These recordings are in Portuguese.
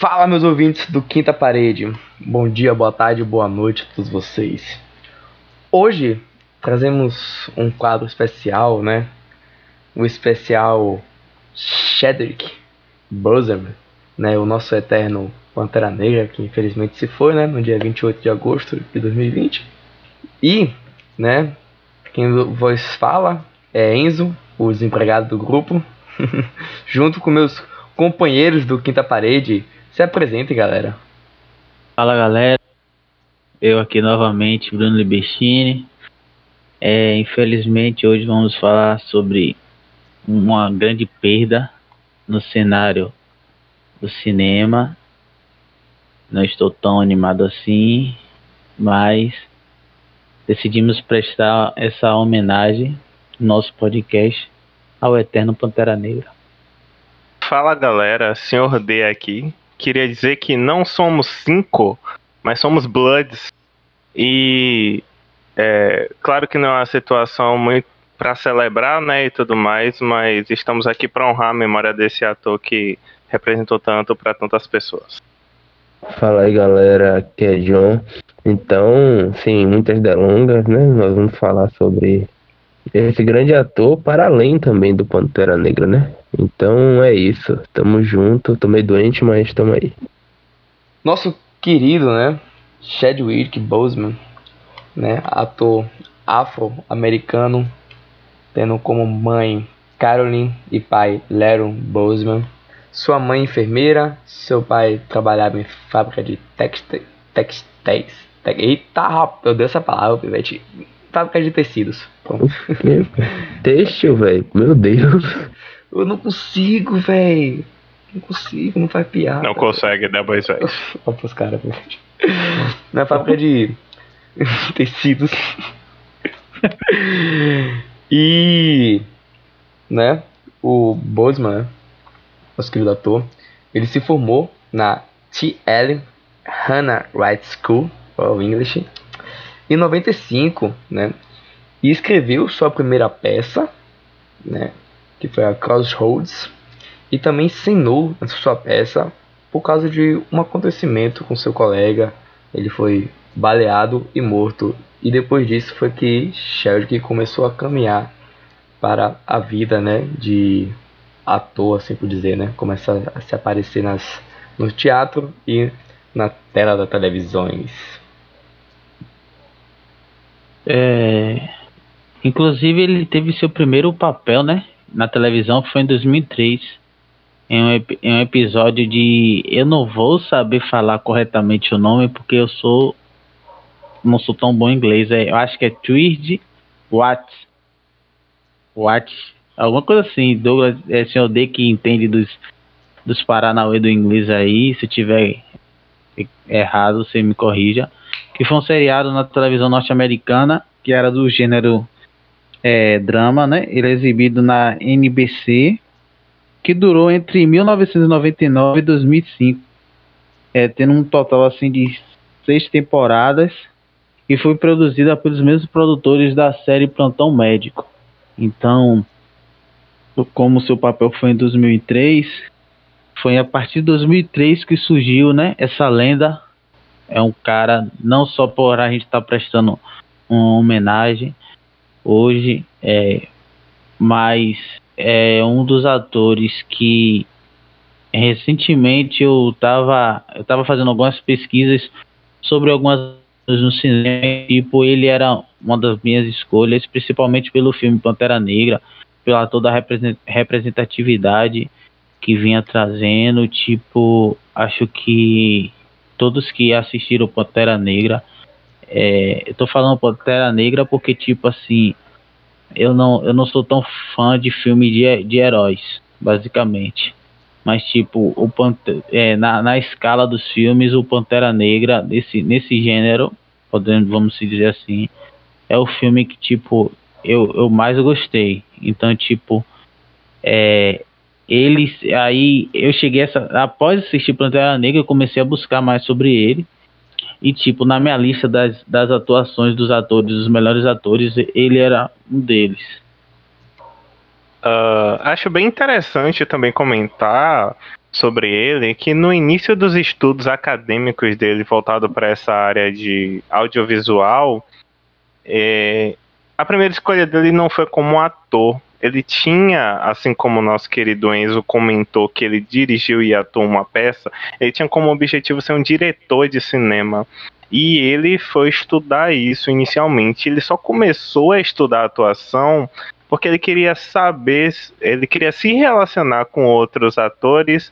Fala, meus ouvintes do Quinta Parede. Bom dia, boa tarde, boa noite a todos vocês. Hoje trazemos um quadro especial, né? O especial Shedrick Boseman, né? O nosso eterno Pantera Negra, que infelizmente se foi, né? No dia 28 de agosto de 2020. E, né? Quem vos fala é Enzo, o desempregado do grupo, junto com meus companheiros do Quinta Parede. Se apresente, galera. Fala, galera. Eu aqui novamente, Bruno Libestini. É, infelizmente, hoje vamos falar sobre uma grande perda no cenário do cinema. Não estou tão animado assim, mas decidimos prestar essa homenagem no nosso podcast ao Eterno Pantera Negra. Fala galera, Senhor D aqui. Queria dizer que não somos cinco, mas somos Bloods. E é, claro que não é uma situação muito para celebrar, né, e tudo mais, mas estamos aqui para honrar a memória desse ator que representou tanto para tantas pessoas. Fala aí, galera, aqui é John. Então, sem muitas delongas, né, nós vamos falar sobre esse grande ator para além também do Pantera Negra, né? Então é isso, tamo junto, tô meio doente, mas tamo aí. Nosso querido, né, Chadwick Boseman, né, ator afro-americano, tendo como mãe Caroline e pai Leron Boseman. Sua mãe enfermeira, seu pai trabalhava em fábrica de textéis. textéis. Te, eita, rapaz, eu dei essa palavra, pivete. Fábrica de tecidos. Têxtil, velho. Meu Deus. Eu não consigo, velho. Não consigo, não faz piada. Não consegue, né, mas velho. Olha pros caras, Na fábrica de tecidos. e. Né? O Bosman, nosso querido ator, ele se formou na T.L. Hannah Wright School, of English, em 95, né? E escreveu sua primeira peça, né? Que foi a Crossroads, e também cenou a sua peça por causa de um acontecimento com seu colega. Ele foi baleado e morto. E depois disso foi que Sheldon começou a caminhar para a vida, né, de ator, assim por dizer, né? Começa a se aparecer nas no teatro e na tela das televisões. É, inclusive ele teve seu primeiro papel, né, na televisão foi em 2003, em um, em um episódio de eu não vou saber falar corretamente o nome porque eu sou não sou tão bom em inglês, é, eu acho que é Tweed What What alguma coisa assim, Douglas é senhor D que entende dos dos Paranauê do inglês aí, se tiver errado, você me corrija que foi um seriado na televisão norte-americana, que era do gênero é, drama, né? Ele é exibido na NBC, que durou entre 1999 e 2005, é, tendo um total assim de seis temporadas e foi produzida pelos mesmos produtores da série Plantão Médico. Então, como seu papel foi em 2003, foi a partir de 2003 que surgiu, né, essa lenda é um cara, não só por a gente estar tá prestando uma homenagem hoje, é, mas é um dos atores que recentemente eu estava eu tava fazendo algumas pesquisas sobre algumas no cinema, tipo, ele era uma das minhas escolhas, principalmente pelo filme Pantera Negra, pela toda a representatividade que vinha trazendo, tipo, acho que todos que assistiram Pantera Negra. É, eu tô falando Pantera Negra porque, tipo assim, eu não, eu não sou tão fã de filme de, de heróis, basicamente. Mas, tipo, o Pantera, é, na, na escala dos filmes, o Pantera Negra, nesse, nesse gênero, podemos, vamos dizer assim, é o filme que, tipo, eu, eu mais gostei. Então, tipo, é, eles aí eu cheguei essa após assistir Pantera Negra eu comecei a buscar mais sobre ele. E tipo na minha lista das, das atuações dos atores dos melhores atores ele era um deles. Uh, acho bem interessante também comentar sobre ele que no início dos estudos acadêmicos dele voltado para essa área de audiovisual, é, a primeira escolha dele não foi como ator. Ele tinha, assim como nosso querido Enzo comentou que ele dirigiu e atuou uma peça, ele tinha como objetivo ser um diretor de cinema. E ele foi estudar isso inicialmente. Ele só começou a estudar atuação porque ele queria saber, ele queria se relacionar com outros atores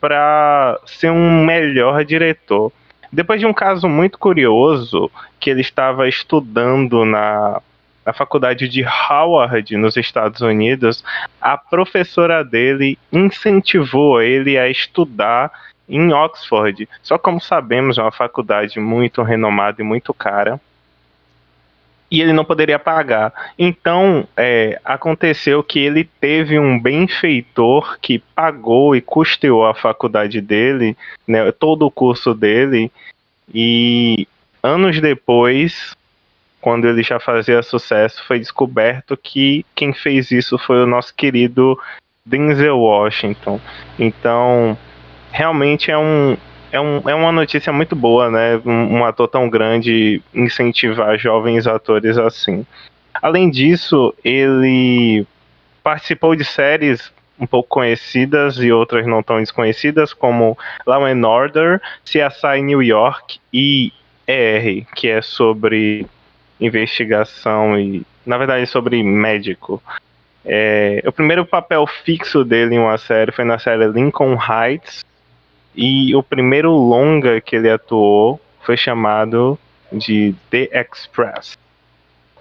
para ser um melhor diretor. Depois de um caso muito curioso, que ele estava estudando na, na faculdade de Howard, nos Estados Unidos, a professora dele incentivou ele a estudar em Oxford. Só como sabemos, é uma faculdade muito renomada e muito cara e ele não poderia pagar. Então, é, aconteceu que ele teve um benfeitor que pagou e custeou a faculdade dele, né, todo o curso dele, e anos depois, quando ele já fazia sucesso, foi descoberto que quem fez isso foi o nosso querido Denzel Washington. Então, realmente é um, é, um, é uma notícia muito boa, né? Um, um, ator tão grande incentivar jovens atores assim. Além disso, ele participou de séries um pouco conhecidas e outras não tão desconhecidas, como Law and Order, CSI New York e ER, que é sobre investigação e, na verdade, sobre médico. É, o primeiro papel fixo dele em uma série foi na série Lincoln Heights, e o primeiro longa que ele atuou foi chamado de The Express.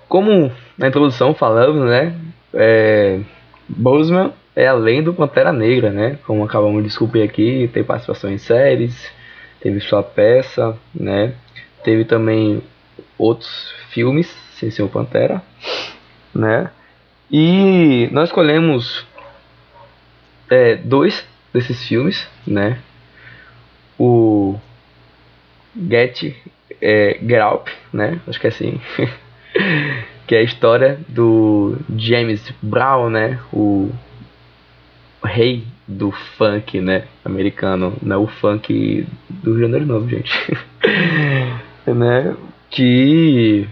Como na introdução falamos, né? É, Boseman é além do Pantera Negra, né? Como acabamos de descobrir aqui, tem participação em séries, teve sua peça, né? Teve também outros filmes sem ser o Pantera, né? E nós escolhemos é, dois desses filmes, né? o Get é, Get né? Acho que é assim. que é a história do James Brown, né? O rei do funk, né? Americano, não é o funk do gênero novo, gente. né? Que,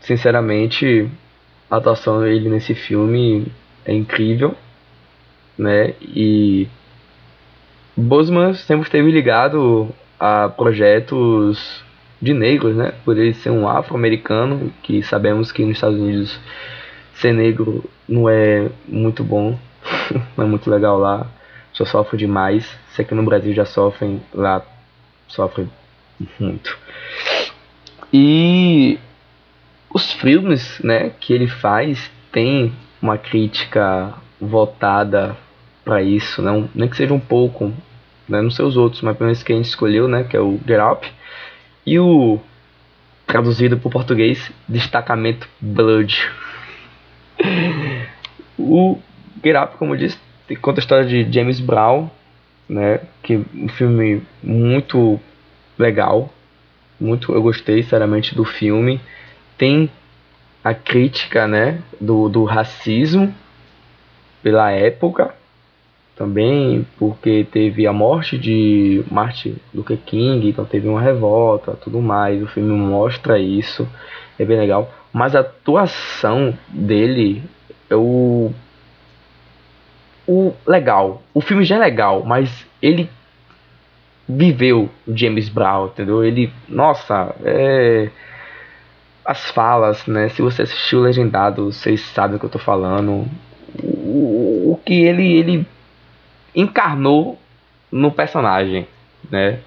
sinceramente, a atuação dele nesse filme é incrível, né? E Bosman sempre esteve ligado a projetos de negros, né? Por ele ser um afro-americano, que sabemos que nos Estados Unidos ser negro não é muito bom, não é muito legal lá, só sofre demais. Se aqui no Brasil já sofrem, lá sofrem muito. E os filmes, né, que ele faz tem uma crítica voltada para isso, não, nem que seja um pouco, né? Não sei os outros, mas pelo menos que a gente escolheu, né? Que é o Get Up. E o traduzido para o português, Destacamento Blood. o Get Up, como eu disse, conta a história de James Brown, né? Que é um filme muito legal, muito eu gostei sinceramente do filme. Tem a crítica, né, do, do racismo pela época, também porque teve a morte de Martin Luther King, então teve uma revolta, tudo mais. O filme mostra isso, é bem legal. Mas a atuação dele o o legal. O filme já é legal, mas ele viveu James Brown, entendeu? Ele, nossa, é as falas, né? Se você assistiu Legendado, vocês sabem o que eu tô falando. O, o que ele ele encarnou no personagem, né?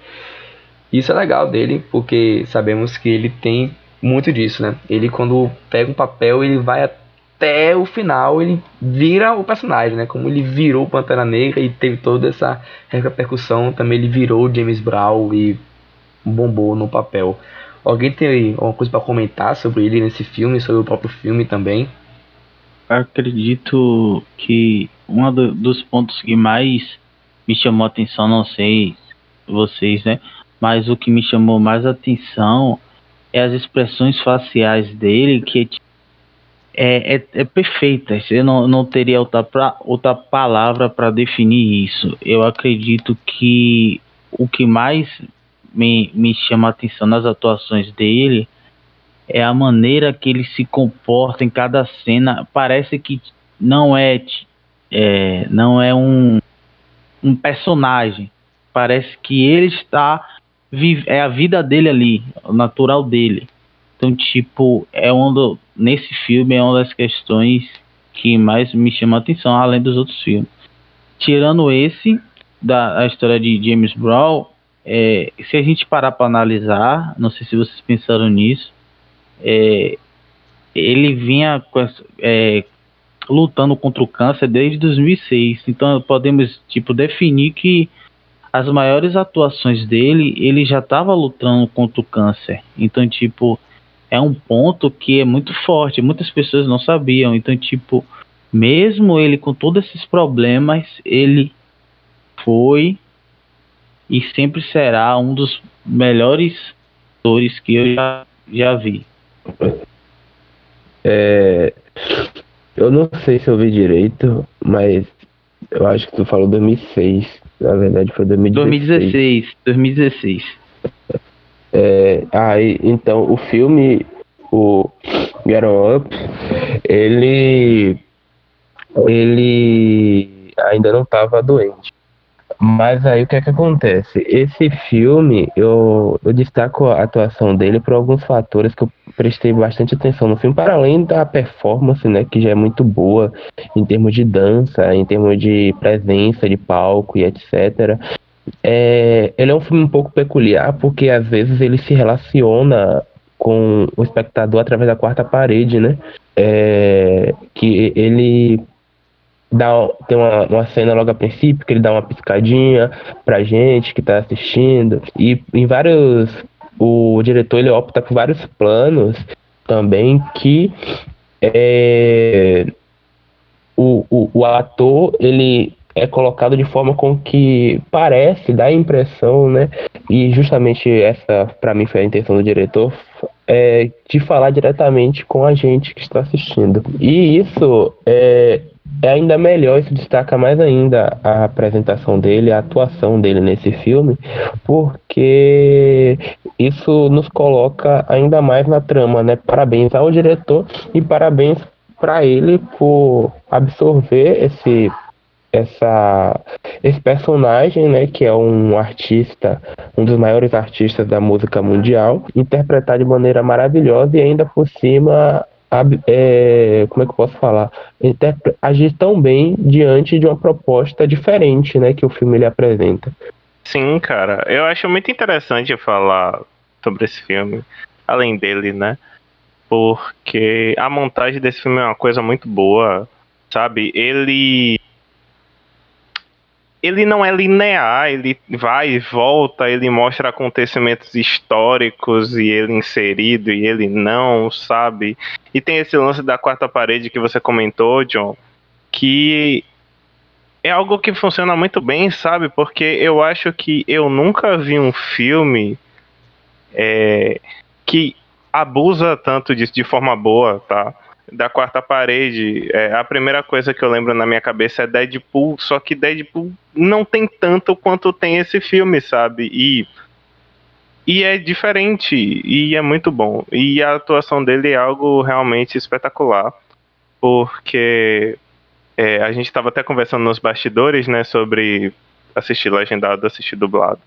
Isso é legal dele, porque sabemos que ele tem muito disso, né? Ele quando pega um papel, ele vai até o final, ele vira o personagem, né? Como ele virou Pantera Negra e teve toda essa repercussão, também ele virou James Brown e bombou no papel. Alguém tem alguma coisa para comentar sobre ele nesse filme, sobre o próprio filme também? acredito que um do, dos pontos que mais me chamou a atenção, não sei vocês, né? Mas o que me chamou mais atenção é as expressões faciais dele, que é, é, é perfeita. Eu não, não teria outra, pra, outra palavra para definir isso. Eu acredito que o que mais me, me chama a atenção nas atuações dele é a maneira que ele se comporta em cada cena. Parece que não é, é não é um, um personagem. Parece que ele está é a vida dele ali, o natural dele. Então, tipo, é um do, nesse filme é uma das questões que mais me chama a atenção, além dos outros filmes. Tirando esse, da a história de James Brown, é, se a gente parar para analisar, não sei se vocês pensaram nisso, é, ele vinha é, lutando contra o câncer desde 2006. Então podemos tipo definir que as maiores atuações dele, ele já estava lutando contra o câncer. Então tipo é um ponto que é muito forte. Muitas pessoas não sabiam. Então tipo mesmo ele com todos esses problemas, ele foi e sempre será um dos melhores atores que eu já, já vi. É, eu não sei se eu vi direito, mas eu acho que tu falou 2006. Na verdade foi 2016. 2016. 2016. É, aí, então, o filme, o Get Up, ele, ele ainda não estava doente. Mas aí o que é que acontece? Esse filme, eu, eu destaco a atuação dele por alguns fatores que eu prestei bastante atenção no filme, para além da performance, né, que já é muito boa em termos de dança, em termos de presença de palco e etc. É, ele é um filme um pouco peculiar porque às vezes ele se relaciona com o espectador através da quarta parede, né? É, que ele dá, tem uma, uma cena logo a princípio que ele dá uma piscadinha pra gente que tá assistindo. E em vários. O diretor ele opta por vários planos também que é, o, o, o ator ele é colocado de forma com que parece, dá a impressão, né? E justamente essa, para mim, foi a intenção do diretor, é de falar diretamente com a gente que está assistindo. E isso é, é ainda melhor, isso destaca mais ainda a apresentação dele, a atuação dele nesse filme, porque isso nos coloca ainda mais na trama, né? Parabéns ao diretor e parabéns para ele por absorver esse essa esse personagem, né, que é um artista, um dos maiores artistas da música mundial, interpretar de maneira maravilhosa e ainda por cima é, como é que eu posso falar? agir tão bem diante de uma proposta diferente, né, que o filme ele apresenta. Sim, cara, eu acho muito interessante falar sobre esse filme, além dele, né? Porque a montagem desse filme é uma coisa muito boa, sabe? Ele ele não é linear, ele vai e volta, ele mostra acontecimentos históricos e ele inserido e ele não, sabe? E tem esse lance da quarta parede que você comentou, John, que é algo que funciona muito bem, sabe? Porque eu acho que eu nunca vi um filme é, que abusa tanto disso de forma boa, tá? Da quarta parede, é, a primeira coisa que eu lembro na minha cabeça é Deadpool, só que Deadpool não tem tanto quanto tem esse filme, sabe? E, e é diferente, e é muito bom. E a atuação dele é algo realmente espetacular, porque é, a gente estava até conversando nos bastidores, né, sobre assistir legendado, assistir dublado.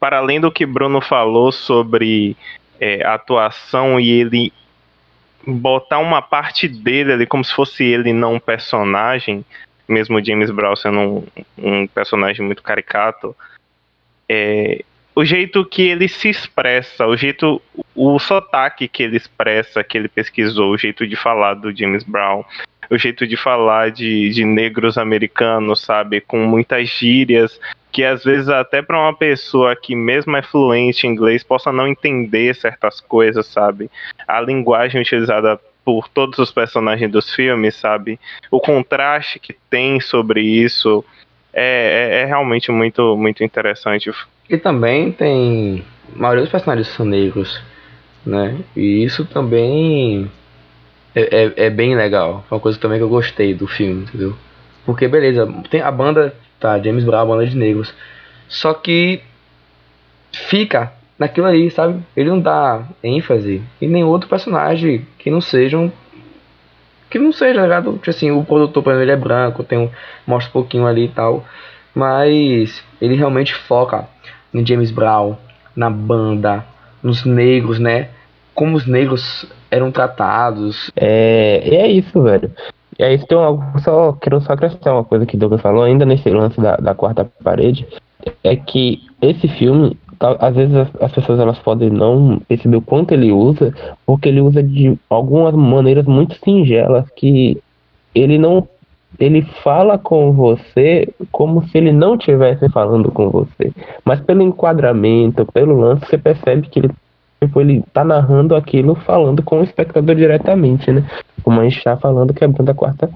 Para além do que Bruno falou sobre é, atuação e ele botar uma parte dele ali como se fosse ele, não um personagem, mesmo James Brown sendo um, um personagem muito caricato, é, o jeito que ele se expressa, o jeito, o sotaque que ele expressa, que ele pesquisou, o jeito de falar do James Brown, o jeito de falar de, de negros americanos, sabe, com muitas gírias, que às vezes até para uma pessoa que mesmo é fluente em inglês possa não entender certas coisas, sabe? A linguagem utilizada por todos os personagens dos filmes, sabe? O contraste que tem sobre isso é, é, é realmente muito, muito interessante. E também tem. A maioria dos personagens são negros, né? E isso também é, é, é bem legal. Foi uma coisa também que eu gostei do filme, entendeu? Porque, beleza, tem a banda, tá, James Brown, banda de negros. Só que fica naquilo aí, sabe? Ele não dá ênfase em nenhum outro personagem que não sejam. Que não seja, tá ligado? Tipo assim, o produtor, por ele é branco, tem um, mostra um pouquinho ali e tal. Mas ele realmente foca em James Brown, na banda, nos negros, né? Como os negros eram tratados. É, é isso, velho. E aí tem algo, só quero só acrescentar uma coisa que o Douglas falou ainda nesse lance da, da quarta parede, é que esse filme, às vezes as, as, pessoas elas podem não perceber o quanto ele usa, porque ele usa de algumas maneiras muito singelas que ele não ele fala com você como se ele não estivesse falando com você. Mas pelo enquadramento, pelo lance, você percebe que ele tipo, ele tá narrando aquilo falando com o espectador diretamente, né? Como a gente tá falando, quebrando a quarta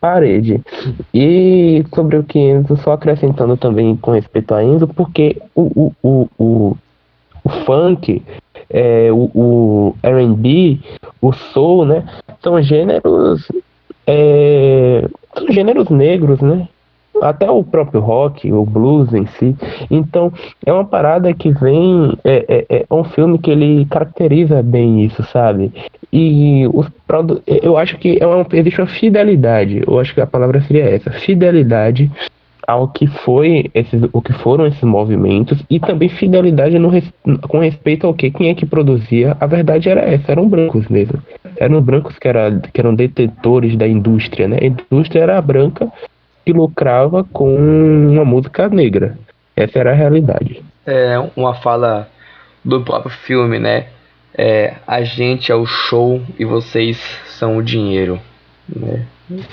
parede. E sobre o que Enzo, só acrescentando também com respeito a Enzo, porque o, o, o, o, o funk, é, o, o R&B, o soul, né? São gêneros é, são gêneros negros, né? Até o próprio rock, o blues em si. Então, é uma parada que vem. É, é, é um filme que ele caracteriza bem isso, sabe? E os eu acho que é uma, existe uma fidelidade. Eu acho que a palavra seria essa: fidelidade ao que foi esses, o que foram esses movimentos e também fidelidade no, com respeito ao que quem é que produzia. A verdade era essa, eram brancos mesmo. Eram brancos que, era, que eram detetores da indústria, né? A indústria era branca que lucrava com uma música negra. Essa era a realidade. É uma fala do próprio filme, né? É, a gente é o show e vocês são o dinheiro. Né?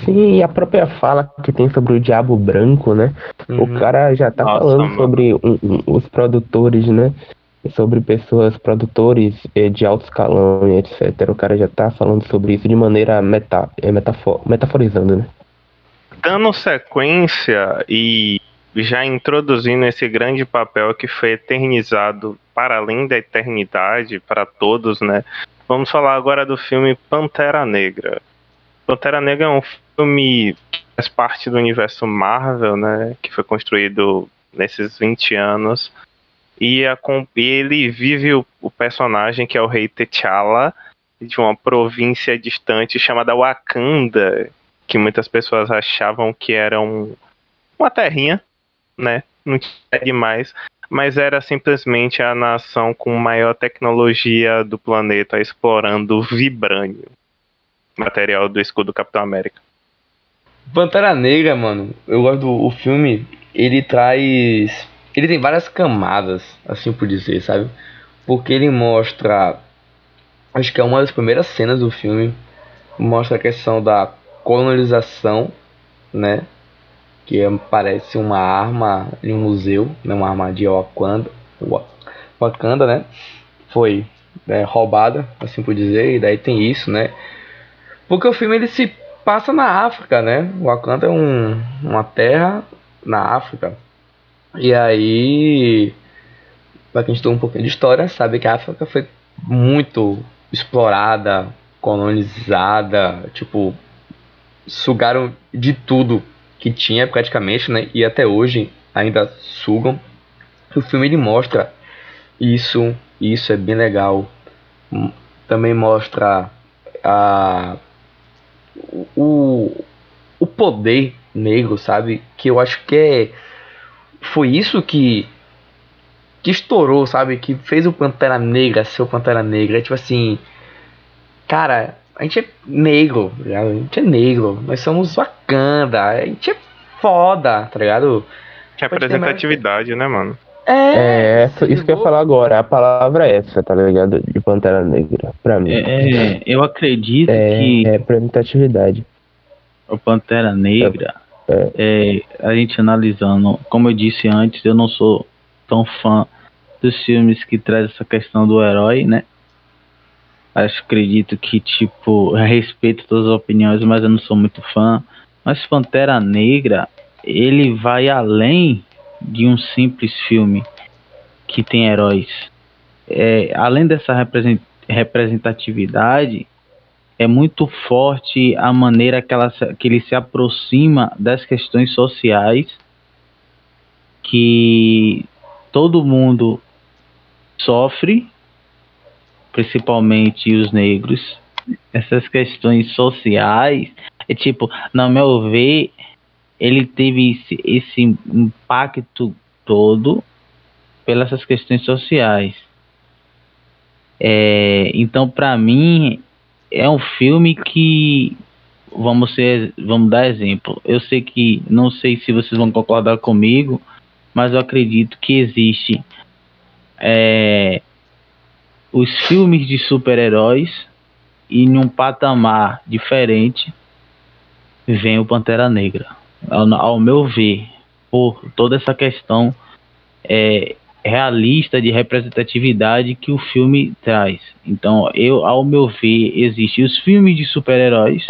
Sim, e a própria fala que tem sobre o diabo branco, né? Uhum. O cara já tá Nossa, falando mano. sobre um, um, os produtores, né? Sobre pessoas, produtores eh, de alto escalão e etc. O cara já tá falando sobre isso de maneira meta, eh, metafor, metaforizando, né? Dando sequência e já introduzindo esse grande papel que foi eternizado para além da eternidade para todos, né? Vamos falar agora do filme Pantera Negra. Pantera Negra é um filme que faz parte do universo Marvel, né? Que foi construído nesses 20 anos. E a, ele vive o, o personagem que é o rei T'Challa de uma província distante chamada Wakanda, que muitas pessoas achavam que era um, uma terrinha, né? Não tinha demais, mas era simplesmente a nação com maior tecnologia do planeta explorando vibrânio, material do escudo do Capitão América. Pantera Negra, mano, eu gosto do o filme, ele traz. Ele tem várias camadas, assim por dizer, sabe? Porque ele mostra. Acho que é uma das primeiras cenas do filme. Mostra a questão da colonização, né? Que é, parece uma arma em um museu, né? uma arma de Wakanda, Wakanda né? Foi é, roubada, assim por dizer, e daí tem isso, né? Porque o filme ele se passa na África, né? Wakanda é um, uma terra na África. E aí, para quem estudou um pouquinho de história, sabe que a África foi muito explorada, colonizada, tipo, sugaram de tudo que tinha praticamente, né? E até hoje ainda sugam. O filme ele mostra isso, isso é bem legal. Também mostra a o, o poder negro, sabe? Que eu acho que é foi isso que que estourou, sabe? Que fez o Pantera Negra ser o Pantera Negra. É tipo assim, cara, a gente é negro, tá a gente é negro, nós somos Wakanda, a gente é foda, tá ligado? Representatividade, né, mano? É, é isso que eu ia falar agora, a palavra é essa, tá ligado? De Pantera Negra, pra mim. É, é eu acredito é, que. Representatividade. O Pantera Negra, é. é. a gente analisando, como eu disse antes, eu não sou tão fã dos filmes que traz essa questão do herói, né? Acho, acredito que, tipo, respeito todas as opiniões, mas eu não sou muito fã. Mas Pantera Negra, ele vai além de um simples filme que tem heróis. É, além dessa representatividade, é muito forte a maneira que, ela, que ele se aproxima das questões sociais que todo mundo sofre, principalmente os negros. Essas questões sociais, é tipo, no meu ver, ele teve esse, esse impacto todo pelas questões sociais. É, então, para mim, é um filme que vamos ser, vamos dar exemplo. Eu sei que não sei se vocês vão concordar comigo, mas eu acredito que existe é, os filmes de super-heróis e em um patamar diferente vem o Pantera Negra. Ao, ao meu ver, por toda essa questão é, realista de representatividade que o filme traz. Então, eu, ao meu ver, existem os filmes de super-heróis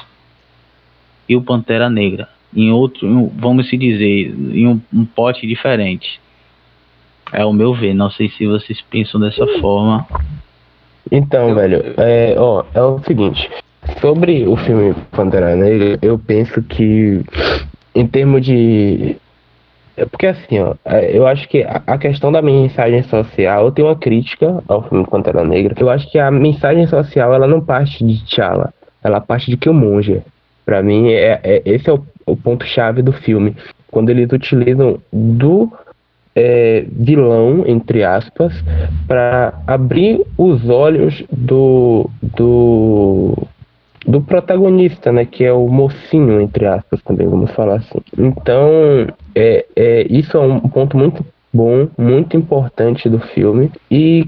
e o Pantera Negra. Em outro, em, vamos se dizer, em um, um, pote diferente. É o meu ver. Não sei se vocês pensam dessa forma. Então, velho, é, ó, é o seguinte. Sobre o filme Pantera Negra, eu penso que, em termos de é porque assim, ó, é, eu acho que a questão da mensagem social, eu tenho uma crítica ao filme Pantera Negra. Eu acho que a mensagem social, ela não parte de T'Challa, ela parte de Killmonger. Para mim, é, é, esse é o, o ponto-chave do filme. Quando eles utilizam do é, vilão, entre aspas, para abrir os olhos do, do do protagonista, né, que é o mocinho, entre aspas, também vamos falar assim. Então, é, é, isso é um ponto muito bom, muito importante do filme, e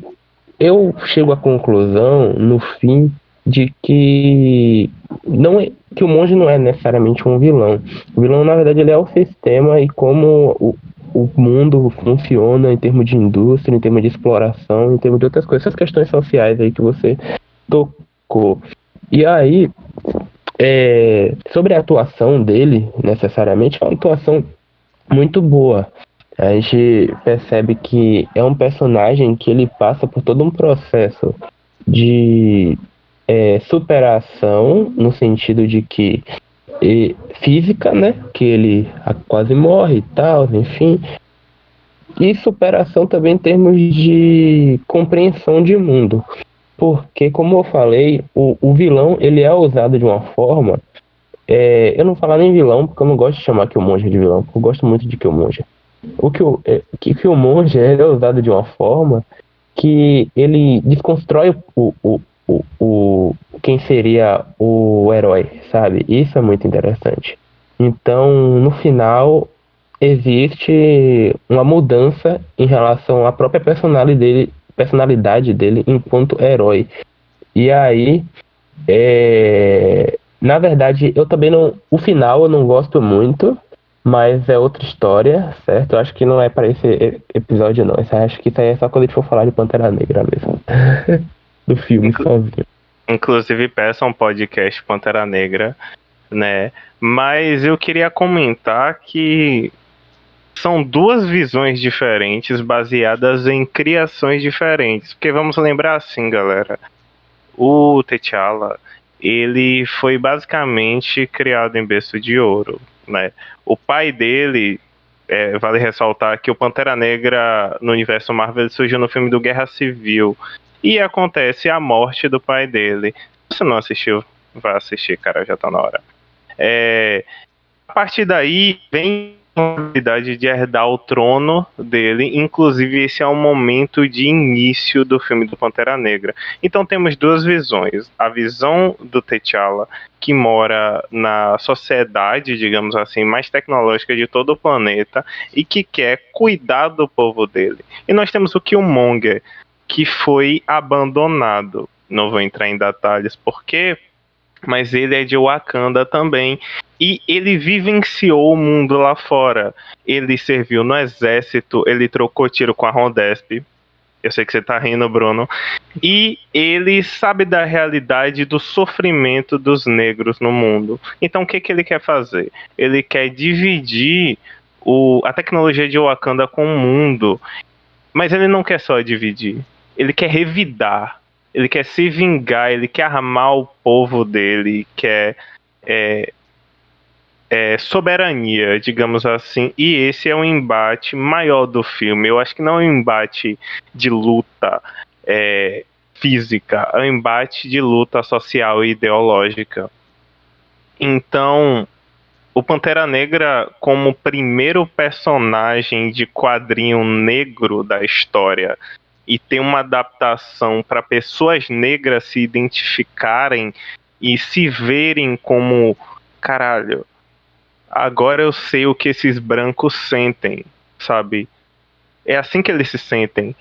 eu chego à conclusão, no fim, de que não é, que o monge não é necessariamente um vilão. O vilão, na verdade, ele é o sistema e como o, o mundo funciona em termos de indústria, em termos de exploração, em termos de outras coisas, essas questões sociais aí que você tocou. E aí, é, sobre a atuação dele, necessariamente, é uma atuação muito boa. A gente percebe que é um personagem que ele passa por todo um processo de é, superação, no sentido de que e, física, né? Que ele quase morre e tal, enfim. E superação também em termos de compreensão de mundo. Porque, como eu falei, o, o vilão ele é usado de uma forma. É, eu não falar nem vilão, porque eu não gosto de chamar Killmonger de vilão, porque eu gosto muito de Killmonger. O que o é, que Killmonger ele é usado de uma forma que ele desconstrói o, o, o, o quem seria o herói, sabe? Isso é muito interessante. Então, no final, existe uma mudança em relação à própria personalidade dele, personalidade dele enquanto herói. E aí, é... na verdade, eu também não. O final eu não gosto muito, mas é outra história, certo? Eu acho que não é para esse episódio, não. Eu acho que isso aí é só quando a gente for falar de Pantera Negra mesmo. Do filme Inclu sozinho. Inclusive, peça um podcast Pantera Negra, né? Mas eu queria comentar que são duas visões diferentes baseadas em criações diferentes. Porque vamos lembrar assim, galera. O T'Challa, ele foi basicamente criado em berço de ouro, né? O pai dele, é, vale ressaltar que o Pantera Negra no universo Marvel surgiu no filme do Guerra Civil. E acontece a morte do pai dele. Se não assistiu, vá assistir, cara, já tá na hora. É, a partir daí vem possibilidade de herdar o trono dele. Inclusive, esse é o momento de início do filme do Pantera Negra. Então temos duas visões. A visão do T'Challa, que mora na sociedade, digamos assim, mais tecnológica de todo o planeta e que quer cuidar do povo dele. E nós temos o Killmonger, que foi abandonado. Não vou entrar em detalhes porque mas ele é de Wakanda também e ele vivenciou o mundo lá fora. Ele serviu no exército, ele trocou tiro com a Rondesp. Eu sei que você tá rindo, Bruno. E ele sabe da realidade do sofrimento dos negros no mundo. Então o que, que ele quer fazer? Ele quer dividir o, a tecnologia de Wakanda com o mundo. Mas ele não quer só dividir. Ele quer revidar ele quer se vingar, ele quer armar o povo dele, quer é, é, soberania, digamos assim. E esse é um embate maior do filme. Eu acho que não é um embate de luta é, física, é um embate de luta social e ideológica. Então, o Pantera Negra, como primeiro personagem de quadrinho negro da história, e tem uma adaptação para pessoas negras se identificarem e se verem como caralho. Agora eu sei o que esses brancos sentem, sabe? É assim que eles se sentem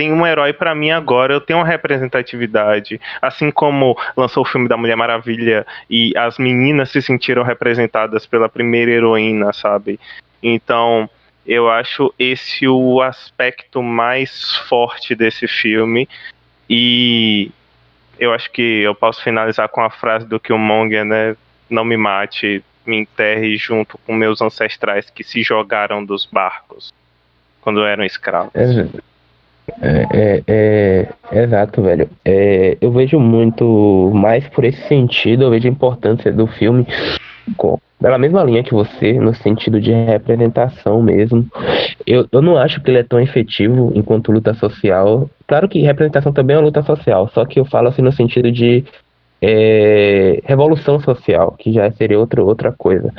tem um herói para mim agora, eu tenho uma representatividade. Assim como lançou o filme da Mulher Maravilha e as meninas se sentiram representadas pela primeira heroína, sabe? Então, eu acho esse o aspecto mais forte desse filme. E eu acho que eu posso finalizar com a frase do Killmonger, né? Não me mate, me enterre junto com meus ancestrais que se jogaram dos barcos quando eram escravos. É, é, é, é, exato, velho. É, eu vejo muito mais por esse sentido, eu vejo a importância do filme pela mesma linha que você, no sentido de representação mesmo. Eu, eu não acho que ele é tão efetivo enquanto luta social. Claro que representação também é uma luta social, só que eu falo assim no sentido de é, revolução social, que já seria outra, outra coisa.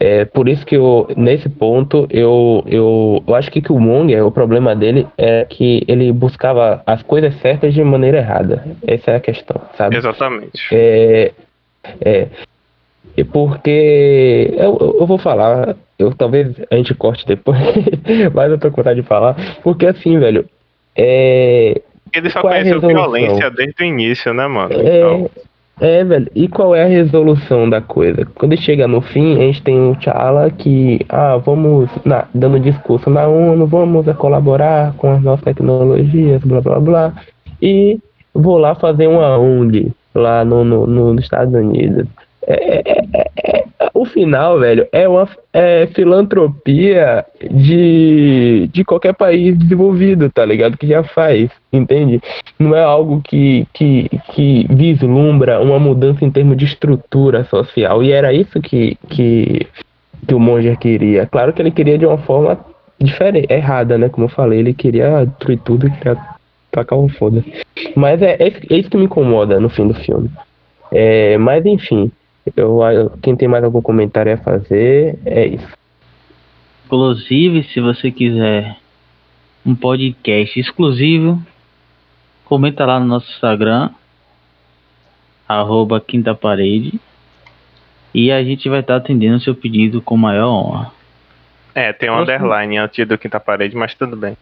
É por isso que eu, nesse ponto, eu, eu, eu acho que, que o Monger, o problema dele é que ele buscava as coisas certas de maneira errada. Essa é a questão, sabe? Exatamente. É, é porque eu, eu vou falar, eu talvez a gente corte depois, mas eu tô com vontade de falar, porque assim, velho, é. Ele só é conheceu violência desde o início, né, mano? É, então... É, velho, e qual é a resolução da coisa? Quando chega no fim, a gente tem o T'Challa que, ah, vamos, na, dando discurso na ONU, vamos colaborar com as nossas tecnologias, blá blá blá, e vou lá fazer uma ONG lá no, no, no nos Estados Unidos. É, é, é, é, o final, velho, é uma é filantropia de, de qualquer país desenvolvido, tá ligado? Que já faz, entende? Não é algo que, que, que vislumbra uma mudança em termos de estrutura social. E era isso que, que, que o Monger queria. Claro que ele queria de uma forma diferente, errada, né? Como eu falei, ele queria destruir tudo e queria tacar o foda. Mas é, é isso que me incomoda no fim do filme. É, mas enfim, eu, quem tem mais algum comentário a fazer, é isso. Inclusive, se você quiser um podcast exclusivo, comenta lá no nosso Instagram, arroba Quinta Parede, e a gente vai estar atendendo o seu pedido com maior honra. É, tem um Próximo. underline antes do Quinta Parede, mas tudo bem.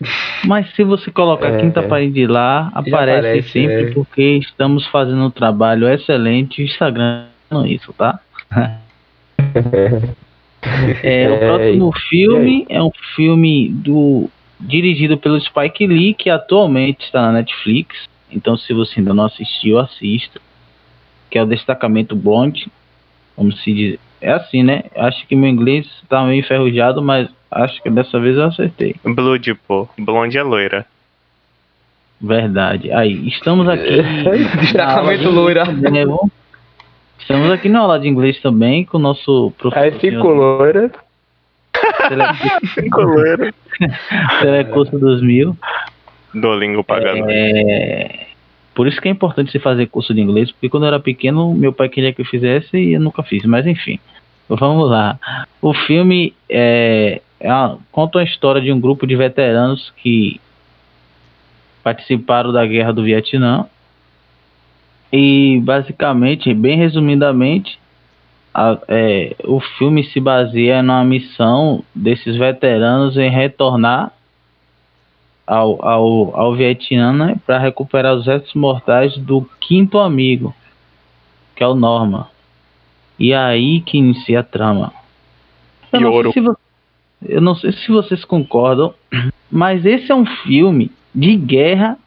Mas se você colocar é, Quinta Parede lá, aparece, aparece sempre, é. porque estamos fazendo um trabalho excelente. O Instagram isso, tá? é, o próximo filme é um filme do dirigido pelo Spike Lee, que atualmente está na Netflix. Então, se você ainda não assistiu, assista. Que é o Destacamento Blonde. Vamos se dizer. É assim, né? Acho que meu inglês está meio enferrujado, mas acho que dessa vez eu acertei. Blood, pô. Blonde é loira. Verdade. Aí, estamos aqui. Destacamento loira. Né, Estamos aqui na aula de inglês também com o nosso professor. Aí ficou loira. Ficou loira. Telecurso 2000. Dolingo pagando. É... Por isso que é importante você fazer curso de inglês, porque quando eu era pequeno, meu pai queria que eu fizesse e eu nunca fiz. Mas enfim, vamos lá. O filme é, é uma, conta a história de um grupo de veteranos que participaram da guerra do Vietnã e basicamente, bem resumidamente, a, é, o filme se baseia na missão desses veteranos em retornar ao, ao, ao Vietnã né, para recuperar os restos mortais do quinto amigo, que é o Norma. E é aí que inicia a trama. Eu não, sei se eu não sei se vocês concordam, mas esse é um filme de guerra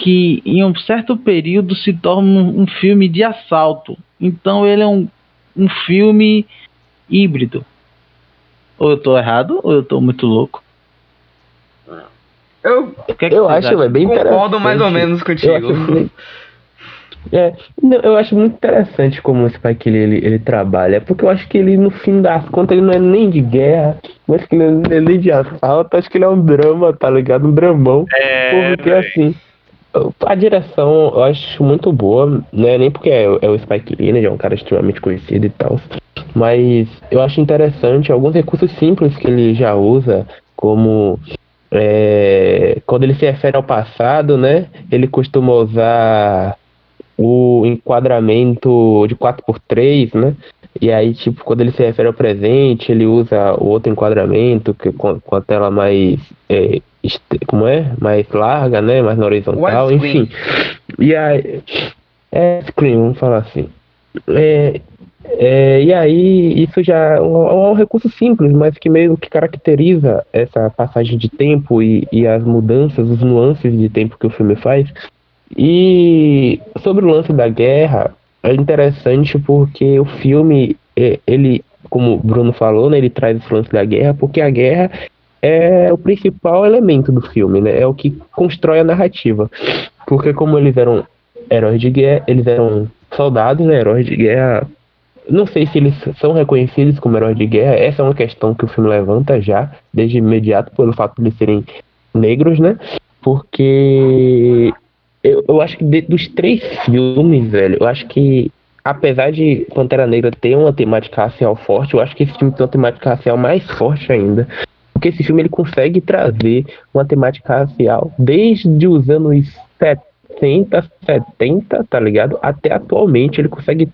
que em um certo período se torna um, um filme de assalto. Então ele é um, um filme híbrido. Ou eu tô errado, ou eu tô muito louco. Eu que é que Eu acho é bem interessante. concordo mais ou menos Eu contigo. acho, é, não, eu acho muito interessante como o Spike Lee ele, ele trabalha, porque eu acho que ele, no fim das contas, ele não é nem de guerra, mas que ele não é nem de assalto, acho que ele é um drama, tá ligado? Um dramão. É, Porque assim, a direção eu acho muito boa, né? Nem porque é, é o Spike Lee, né? É um cara extremamente conhecido e tal. Mas eu acho interessante alguns recursos simples que ele já usa, como é, quando ele se refere ao passado, né? Ele costuma usar o enquadramento de 4x3, né? E aí, tipo, quando ele se refere ao presente, ele usa o outro enquadramento que, com, com a tela mais. é, como é? Mais larga, né? Mais na horizontal, enfim. E aí. É, screen, vamos falar assim. É, é, e aí, isso já é um, é um recurso simples, mas que meio que caracteriza essa passagem de tempo e, e as mudanças, os nuances de tempo que o filme faz. E sobre o lance da guerra, é interessante porque o filme, é, ele, como o Bruno falou, né, ele traz esse lance da guerra, porque a guerra é o principal elemento do filme, né? É o que constrói a narrativa. Porque como eles eram heróis de guerra, eles eram soldados, né, heróis de guerra. Não sei se eles são reconhecidos como heróis de guerra. Essa é uma questão que o filme levanta já, desde imediato, pelo fato de eles serem negros, né? Porque eu, eu acho que de- dos três filmes, velho, eu acho que apesar de Pantera Negra ter uma temática racial forte, eu acho que esse filme tem uma temática racial mais forte ainda. Porque esse filme ele consegue trazer uma temática racial desde os anos 60, 70, tá ligado? Até atualmente ele consegue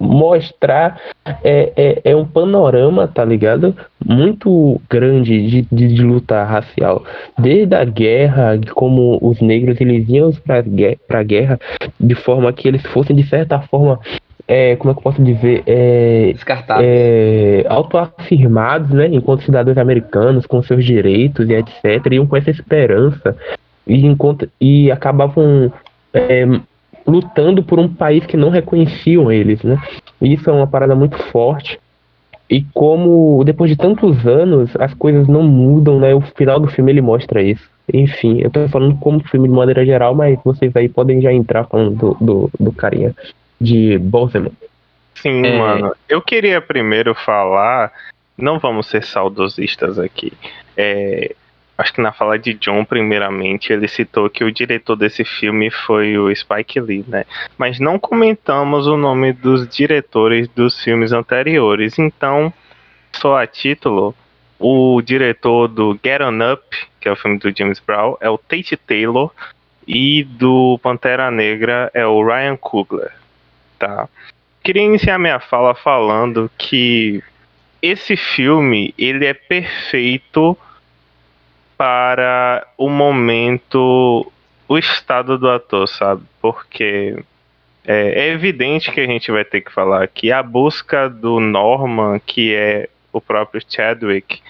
mostrar é, é, é um panorama, tá ligado? Muito grande de, de, de luta racial. Desde a guerra, como os negros eles iam gue- pra guerra de forma que eles fossem, de certa forma, é, como é que eu posso dizer? É, é, autoafirmados, né, enquanto cidadãos americanos, com seus direitos e etc, iam com essa esperança e, enquanto, e acabavam é, lutando por um país que não reconheciam eles, né? Isso é uma parada muito forte. E como depois de tantos anos as coisas não mudam, né? O final do filme ele mostra isso. Enfim, eu tô falando como filme de maneira geral, mas vocês aí podem já entrar falando do, do, do carinha de Boseman. Sim, É. mano. Eu queria primeiro falar. Não vamos ser saudosistas aqui. É, acho que na fala de John, primeiramente, ele citou que o diretor desse filme foi o Spike Lee, né? Mas não comentamos o nome dos diretores dos filmes anteriores. Então, só a título, o diretor do Get On Up, que é o filme do James Brown, é o Tate Taylor. E do Pantera Negra é o Ryan Coogler. Tá? queria iniciar minha fala falando que esse filme ele é perfeito para o momento, o estado do ator, sabe? Porque é, é evidente que a gente vai ter que falar que a busca do Norman, que é o próprio Chadwick,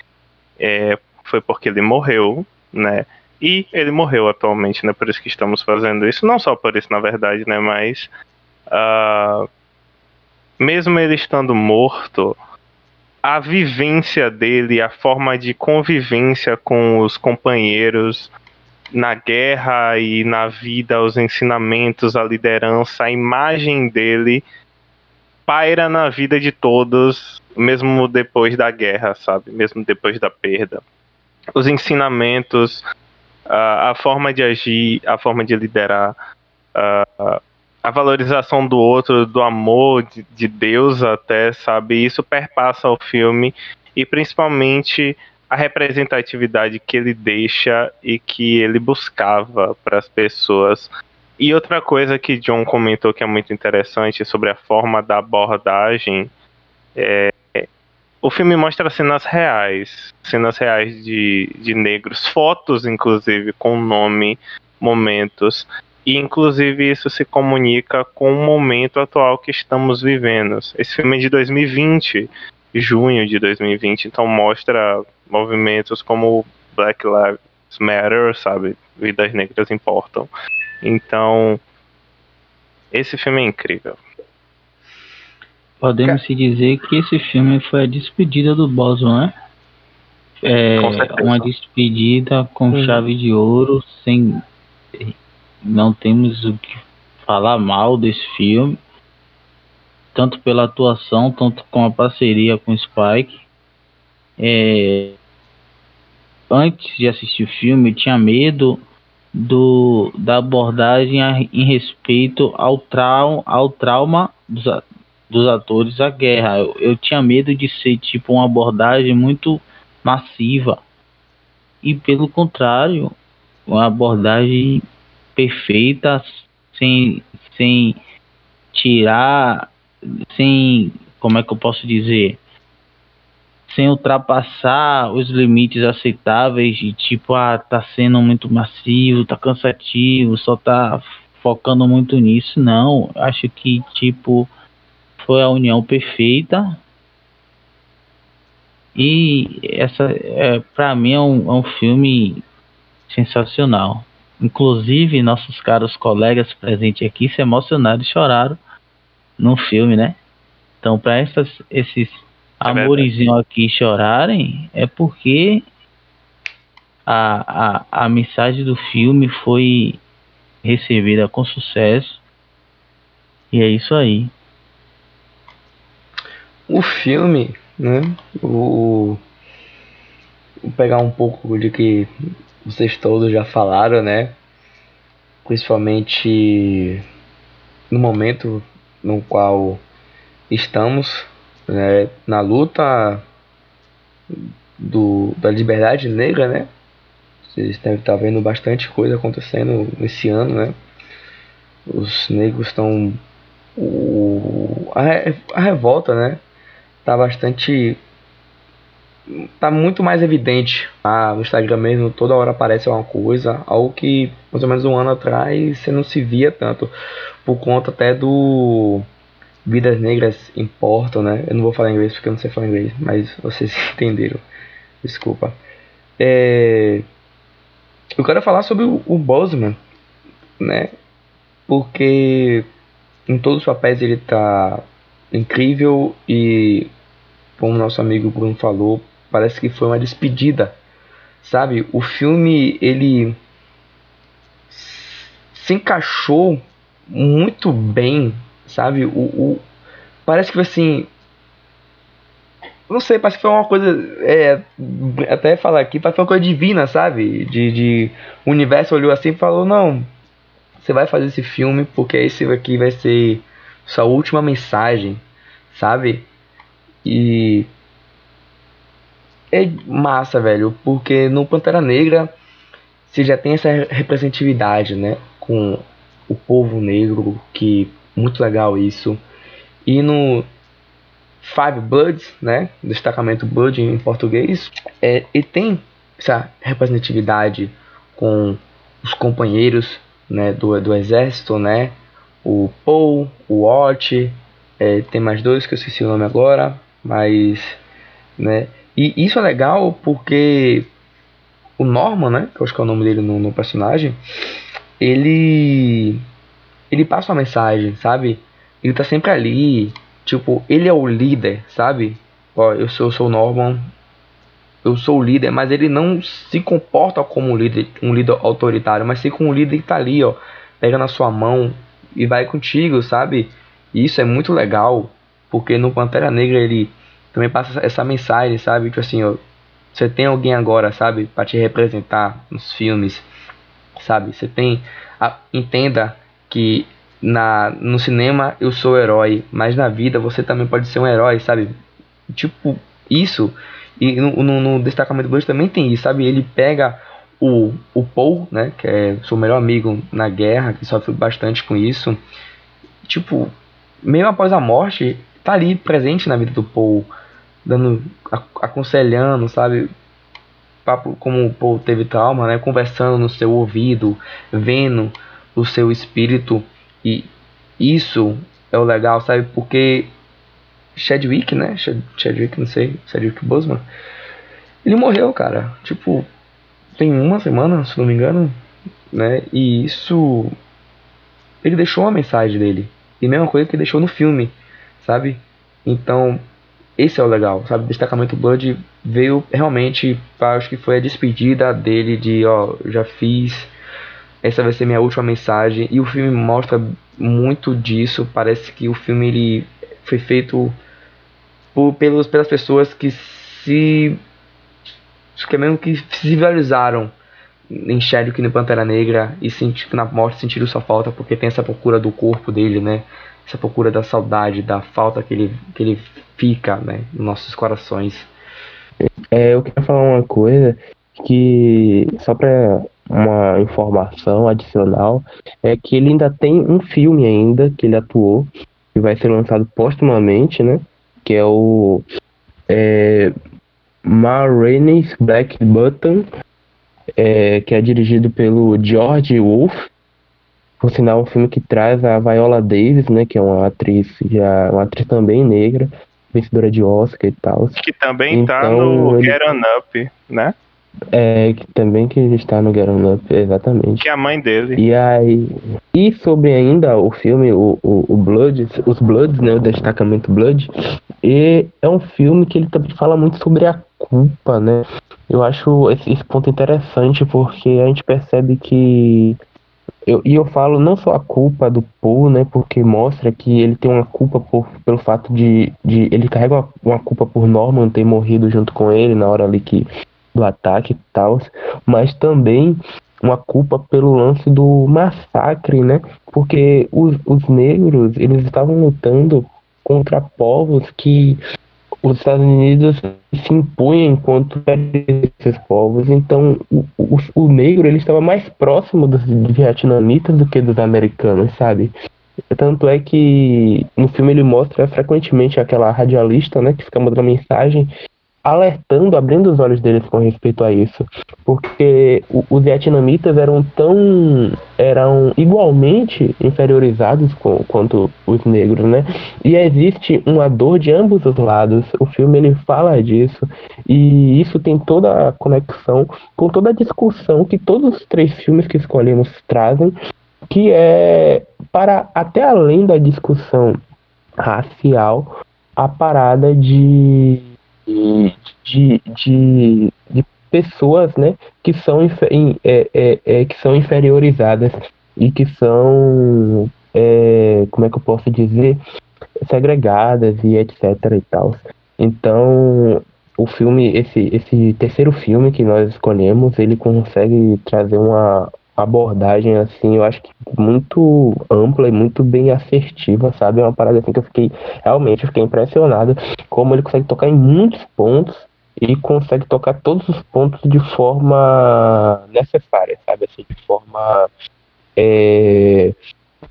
é, foi porque ele morreu, né? E ele morreu atualmente, né? Por isso que estamos fazendo isso. Não só por isso, na verdade, né? Mas ah, mesmo ele estando morto, a vivência dele, a forma de convivência com os companheiros na guerra e na vida, os ensinamentos, a liderança, a imagem dele paira na vida de todos, mesmo depois da guerra, sabe? Mesmo depois da perda. Os ensinamentos, a, a forma de agir, a forma de liderar, a, a valorização do outro, do amor, de, de Deus até, sabe? Isso perpassa o filme e principalmente a representatividade que ele deixa e que ele buscava para as pessoas. E outra coisa que John comentou que é muito interessante sobre a forma da abordagem é o filme mostra cenas reais, cenas reais de, de negros, fotos inclusive com nome, momentos. E inclusive isso se comunica com o momento atual que estamos vivendo. Esse filme é de 2020, junho de 2020, então mostra movimentos como Black Lives Matter, sabe? Vidas negras importam. Então, esse filme é incrível. Podemos se dizer que esse filme foi a despedida do Bosman, né? é, uma despedida com Uhum. chave de ouro, sem não temos o que falar mal desse filme, tanto pela atuação, tanto com a parceria com o Spike. É, antes de assistir o filme, eu tinha medo do, da abordagem a- em respeito ao, trau, ao trauma dos, dos atores da guerra. Eu, eu tinha medo de ser tipo uma abordagem muito massiva. E pelo contrário, uma abordagem perfeita, sem, sem tirar, sem, como é que eu posso dizer? Sem ultrapassar os limites aceitáveis de tipo, ah, tá sendo muito massivo, tá cansativo, só tá focando muito nisso. Não, acho que tipo foi a união perfeita e essa, é, para mim, é um, é um filme sensacional. Inclusive, nossos caros colegas presentes aqui se emocionaram e choraram no filme, né? Então, para esses É amorizinhos aqui chorarem, é porque a, a, a mensagem do filme foi recebida com sucesso. E é isso aí. O filme, né? O, vou pegar um pouco de que vocês todos já falaram, né? Principalmente no momento no qual estamos, né? Na luta do, da liberdade negra, né? Vocês devem estar vendo bastante coisa acontecendo nesse ano, né? Os negros estão a, a revolta, né? Tá bastante. Tá muito mais evidente. Ah, no Instagram mesmo, toda hora aparece uma coisa, algo que mais ou menos um ano atrás você não se via tanto. Por conta até do. Vidas Negras Importam, né? Eu não vou falar inglês porque eu não sei falar inglês, mas vocês entenderam. Desculpa. É... Eu quero falar sobre o, o Boseman, né? Porque em todos os papéis ele tá incrível e como nosso amigo Bruno falou, parece que foi uma despedida, sabe? O filme ele se encaixou muito bem, sabe? O, o parece que assim, não sei, parece que foi uma coisa, é, até falar aqui, parece que foi uma coisa divina, sabe? De, de o universo olhou assim e falou não, você vai fazer esse filme porque esse aqui vai ser sua última mensagem, sabe? E é massa, velho, porque no Pantera Negra você já tem essa representatividade, né, com o povo negro, que muito legal isso. E no Five Bloods, né, destacamento Blood em português, é, e tem essa representatividade com os companheiros, né, do, do exército, né, o Paul, o Watch, é, tem mais dois que eu esqueci o nome agora, mas, né, e isso é legal porque o Norman, né, que eu acho que é o nome dele no, no personagem, ele ele passa uma mensagem, sabe? Ele tá sempre ali, tipo, ele é o líder, sabe? Ó, eu sou, eu sou o Norman, eu sou o líder, mas ele não se comporta como um líder, um líder autoritário, mas sim como um líder que tá ali, ó, pega na sua mão e vai contigo, sabe? E isso é muito legal, porque no Pantera Negra ele também passa essa mensagem, sabe? Tipo assim, você tem alguém agora, sabe, para te representar nos filmes, sabe? Você tem, a, entenda que na no cinema eu sou herói, mas na vida você também pode ser um herói, sabe? Tipo isso. E no, no, no destacamento também tem isso, sabe? Ele pega o, o Paul, né, que é seu melhor amigo na guerra, que sofre bastante com isso. Tipo, mesmo após a morte, tá ali presente na vida do Paul, dando aconselhando, sabe? Papo como o Paul teve trauma, né, conversando no seu ouvido, vendo o seu espírito e isso é o legal, sabe? Porque Chadwick, né? Chadwick, não sei, Chadwick Boseman, ele morreu, cara. Tipo, tem uma semana, se não me engano, né? E isso ele deixou uma mensagem dele. E mesma coisa que ele deixou no filme, sabe? Então, esse é o legal, sabe? O destacamento Blood veio realmente, acho que foi a despedida dele de, ó, já fiz, essa vai ser minha última mensagem. E o filme mostra muito disso. Parece que o filme ele foi feito por, pelos, pelas pessoas que se que é mesmo que se visualizaram em Sheriff no Pantera Negra e senti, na morte sentiram sua falta porque tem essa procura do corpo dele, né? Essa procura da saudade, da falta que ele, que ele fica, né? Nos nossos corações. É, eu queria falar uma coisa que, só para uma informação adicional, é que ele ainda tem um filme ainda que ele atuou, que vai ser lançado póstumamente, né? Que é o é, Ma Rainey's Black Button, é, que é dirigido pelo George Wolf. Por sinal, um filme que traz a Viola Davis, né, que é uma atriz já uma atriz também negra, vencedora de Oscar e tal. Que também tá então, tá no ele... Get On Up, né? É, que também que ele está no Get On Up, exatamente. Que é a mãe dele. E aí. E sobre ainda o filme, o, o, o Blood, os Bloods, né? O destacamento Blood. E é um filme que ele também fala muito sobre a culpa, né? Eu acho esse, esse ponto interessante porque a gente percebe que eu, e eu falo não só a culpa do Paul, né? Porque mostra que ele tem uma culpa por, pelo fato de, de. Ele carrega uma, uma culpa por Norman ter morrido junto com ele na hora ali que, do ataque e tal. Mas também uma culpa pelo lance do massacre, né? Porque os, os negros, eles estavam lutando contra povos que os Estados Unidos se impunham enquanto esses povos. Então, o, o, o, negro ele estava mais próximo dos vietnamitas do que dos americanos, sabe? Tanto é que no filme ele mostra frequentemente aquela radialista, né, que fica mandando mensagem alertando, abrindo os olhos deles com respeito a isso, porque os vietnamitas eram tão eram igualmente inferiorizados com, quanto os negros, né? E existe uma dor de ambos os lados. O filme ele fala disso e isso tem toda a conexão com toda a discussão que todos os três filmes que escolhemos trazem, que é para até além da discussão racial, a parada de de, de, de pessoas né, que, são, é, é, é, que são inferiorizadas e que são, é, como é que eu posso dizer, segregadas e etc e tal. Então, o filme, esse, esse terceiro filme que nós escolhemos, ele consegue trazer uma, abordagem, assim, eu acho que muito ampla e muito bem assertiva, sabe? É uma parada assim que eu fiquei, realmente, eu fiquei impressionado como ele consegue tocar em muitos pontos e consegue tocar todos os pontos de forma necessária, sabe? Assim, de forma. É,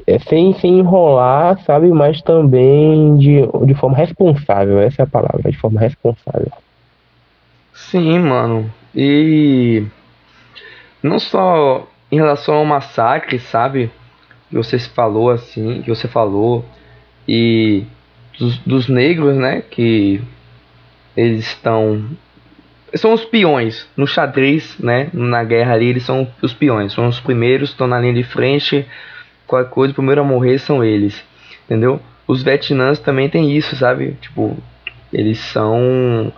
é, sem, sem enrolar, sabe? Mas também de, de forma responsável, essa é a palavra, de forma responsável. Sim, mano. E não só em relação ao massacre, sabe? Que você falou assim, que você falou e dos, dos negros, né? Que eles estão são os peões no xadrez, né? Na guerra ali eles são os peões, são os primeiros, estão na linha de frente. Qualquer coisa, o primeiro a morrer são eles, entendeu? Os vietnãs também tem isso, sabe? Tipo, eles são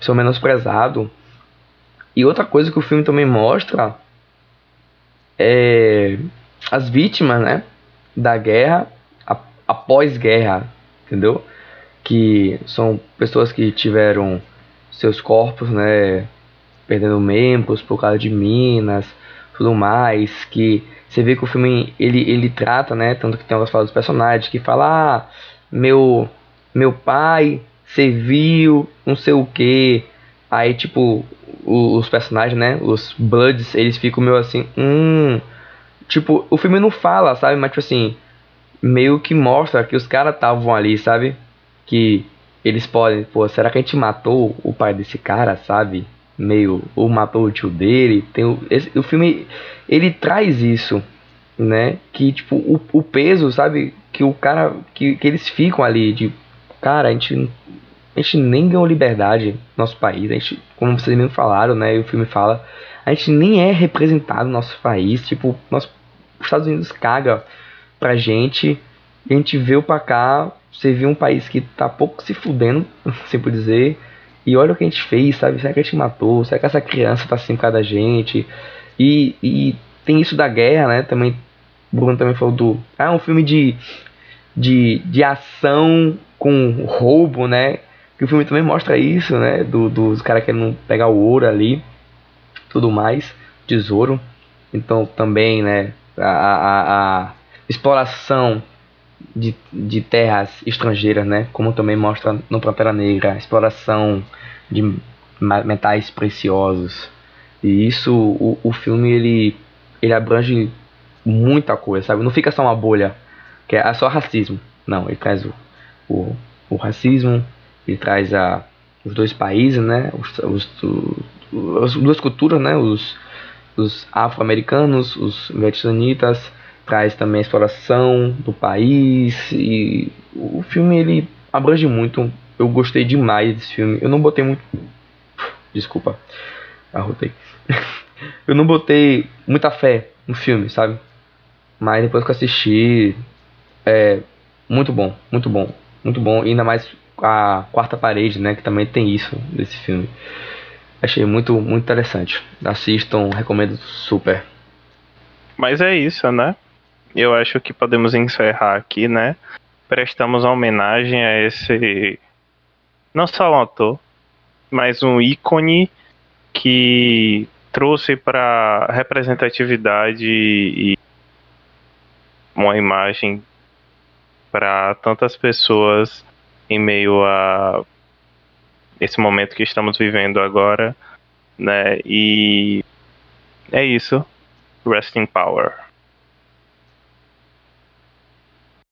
são menosprezados. E outra coisa que o filme também mostra é, as vítimas, né, da guerra, após guerra, entendeu? Que são pessoas que tiveram seus corpos, né, perdendo membros por causa de minas, tudo mais, que você vê que o filme ele, ele trata, né, tanto que tem algumas falas dos personagens que fala, ah, meu meu pai serviu, não sei o que, aí tipo os personagens, né? Os Bloods, eles ficam meio assim, hum. Tipo, o filme não fala, sabe? Mas, tipo assim, meio que mostra que os caras estavam ali, sabe? Que eles podem, pô, será que a gente matou o pai desse cara, sabe? Meio, ou matou o tio dele. Tem o, esse, o filme, ele traz isso, né? Que, tipo, o, o peso, sabe? Que o cara, que, que eles ficam ali, de, cara, a gente a gente nem ganhou liberdade no nosso país. A gente, como vocês mesmo falaram, né? E o filme fala, a gente nem é representado no nosso país. Tipo, nós, os Estados Unidos caga pra gente. E a gente veio pra cá, você viu um país que tá pouco se fudendo, assim por dizer. E olha o que a gente fez, sabe? Será que a gente matou? Será que essa criança tá assim por causa da gente? E, e tem isso da guerra, né? Também, o Bruno também falou do. Ah, é um filme de, de, de ação com roubo, né? Que o filme também mostra isso, né? Do, dos caras querendo pegar o ouro ali, tudo mais, tesouro. Então também, né? A, a, a exploração de, de terras estrangeiras, né? Como também mostra no Pantera Negra, exploração de metais preciosos. E isso, o, o filme ele, ele abrange muita coisa, sabe? Não fica só uma bolha, que é só racismo. Não, ele traz o, o, o racismo, ele traz a, os dois países, né? Os, os, os, as duas culturas, né? Os, os afro-americanos, os vietnamitas, traz também a exploração do país e o filme ele abrange muito. Eu gostei demais desse filme. Eu não botei muito. Desculpa, arrotei. eu não botei muita fé no filme, sabe? Mas depois que eu assisti, é muito bom, muito bom, muito bom. E ainda mais a quarta parede, né? Que também tem isso nesse filme. Achei muito, muito interessante. Assistam, recomendo super. Mas é isso, né? Eu acho que podemos encerrar aqui, né? Prestamos homenagem a esse. Não só um ator, mas um ícone que trouxe para representatividade e uma imagem para tantas pessoas em meio a esse momento que estamos vivendo agora, né? E é isso. Resting Power.